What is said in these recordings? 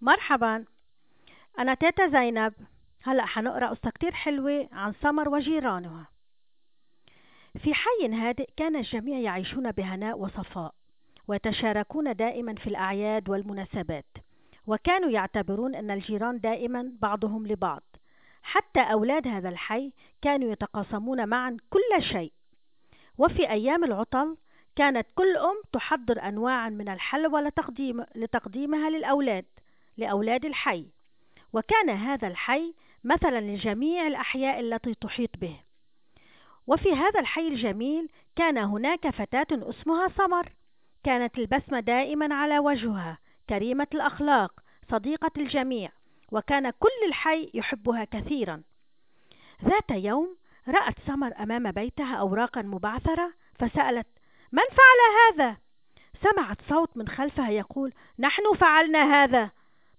مرحبا. أنا تيتا زينب. هلأ حنقرأ قصة كتير حلوة عن سمر وجيرانها. في حي هادئ كان الجميع يعيشون بهناء وصفاء ويتشاركون دائما في الأعياد والمناسبات وكانوا يعتبرون أن الجيران دائما بعضهم لبعض. حتى أولاد هذا الحي كانوا يتقاسمون معا كل شيء. وفي أيام العطل كانت كل أم تحضر أنواعا من الحلوى لتقديم لتقديمها للأولاد. لأولاد الحي. وكان هذا الحي مثلا لجميع الأحياء التي تحيط به. وفي هذا الحي الجميل كان هناك فتاة اسمها سمر. كانت البسمة دائما على وجهها كريمة الأخلاق صديقة الجميع وكان كل الحي يحبها كثيرا. ذات يوم رأت سمر أمام بيتها أوراقا مبعثرة فسألت من فعل هذا؟ سمعت صوت من خلفها يقول نحن فعلنا هذا.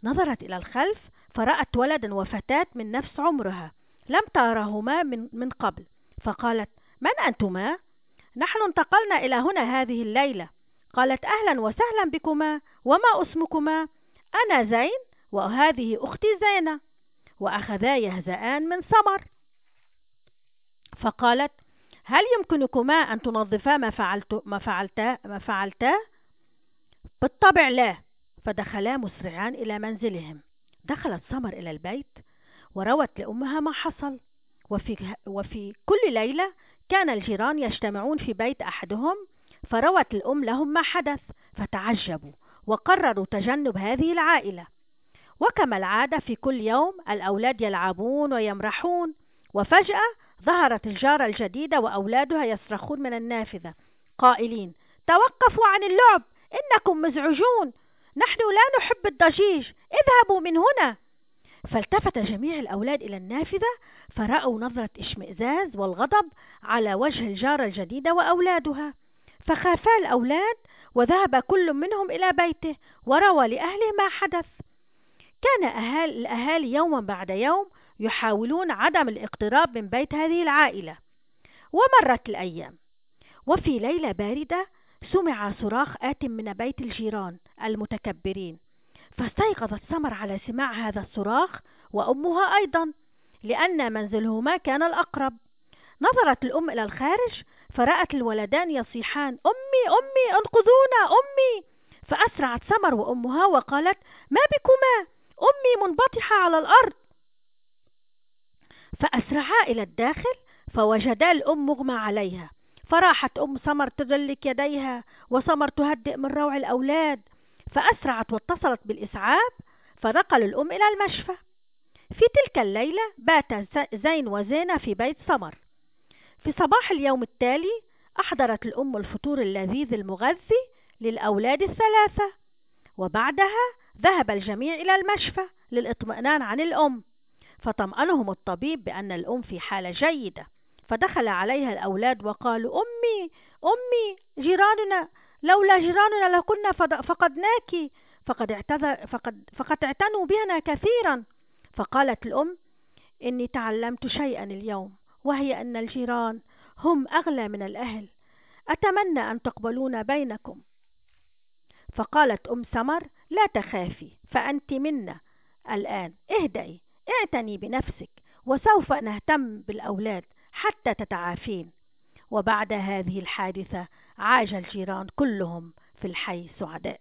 نظرت إلى الخلف فرأت ولدا وفتاة من نفس عمرها لم ترهما من, من قبل فقالت من أنتما؟ نحن انتقلنا إلى هنا هذه الليلة قالت أهلا وسهلا بكما وما اسمكما؟ أنا زين وهذه أختي زينة وأخذا يهزآن من سمر فقالت هل يمكنكما أن تنظفا ما فعلت ما فعلتا ما فعلتا؟ بالطبع لا فدخلا مسرعان إلى منزلهم. دخلت سمر إلى البيت وروت لأمها ما حصل. وفي, وفي كل ليلة كان الجيران يجتمعون في بيت أحدهم فروت الأم لهم ما حدث فتعجبوا وقرروا تجنب هذه العائلة. وكما العادة في كل يوم الأولاد يلعبون ويمرحون وفجأة ظهرت الجارة الجديدة وأولادها يصرخون من النافذة. قائلين توقفوا عن اللعب إنكم مزعجون نحن لا نحب الضجيج اذهبوا من هنا. فالتفت جميع الأولاد إلى النافذة فرأوا نظرة إشمئزاز والغضب على وجه الجارة الجديدة وأولادها. فخافا الأولاد وذهب كل منهم إلى بيته وروى لأهله ما حدث. كان أهال الأهالي يوما بعد يوم يحاولون عدم الاقتراب من بيت هذه العائلة. ومرت الأيام. وفي ليلة باردة سمع صراخ آت من بيت الجيران. المتكبرين. فاستيقظت سمر على سماع هذا الصراخ وأمها أيضا لأن منزلهما كان الأقرب. نظرت الأم إلى الخارج فرأت الولدان يصيحان أمي أمي أنقذونا أمي! فأسرعت سمر وأمها وقالت ما بكما أمي منبطحة على الأرض. فأسرعا إلى الداخل فوجدا الأم مغمى عليها. فراحت أم سمر تدلك يديها وسمر تهدئ من روع الأولاد. فأسرعت واتصلت بالإسعاف فنقل الأم إلى المشفى. في تلك الليلة بات زين وزينة في بيت سمر. في صباح اليوم التالي أحضرت الأم الفطور اللذيذ المغذي للأولاد الثلاثة وبعدها ذهب الجميع إلى المشفى للإطمئنان عن الأم. فطمأنهم الطبيب بأن الأم في حالة جيدة فدخل عليها الأولاد وقالوا أمي أمي جيراننا لولا جيراننا لكنا فقدناك. فقد, اعتذر فقد, فقد اعتنوا بنا كثيرا. فقالت الأم إني تعلمت شيئا اليوم وهي أن الجيران هم أغلى من الأهل. أتمنى أن تقبلون بينكم. فقالت أم سمر لا تخافي فأنت منا. الآن اهدئي اعتني بنفسك وسوف نهتم بالأولاد حتى تتعافين. وبعد هذه الحادثة عاش الجيران كلهم في الحي سعداء.